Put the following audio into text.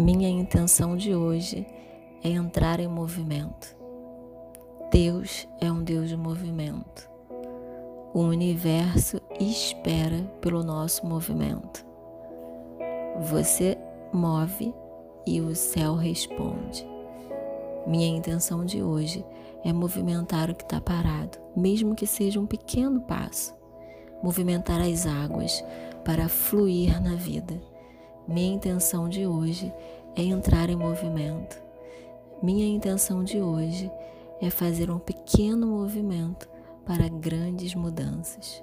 Minha intenção de hoje é entrar em movimento. Deus é um Deus de movimento. O universo espera pelo nosso movimento. Você move e o céu responde. Minha intenção de hoje é movimentar o que está parado, mesmo que seja um pequeno passo. Movimentar as águas para fluir na vida. Minha intenção de hoje é entrar em movimento. Minha intenção de hoje é fazer um pequeno movimento para grandes mudanças.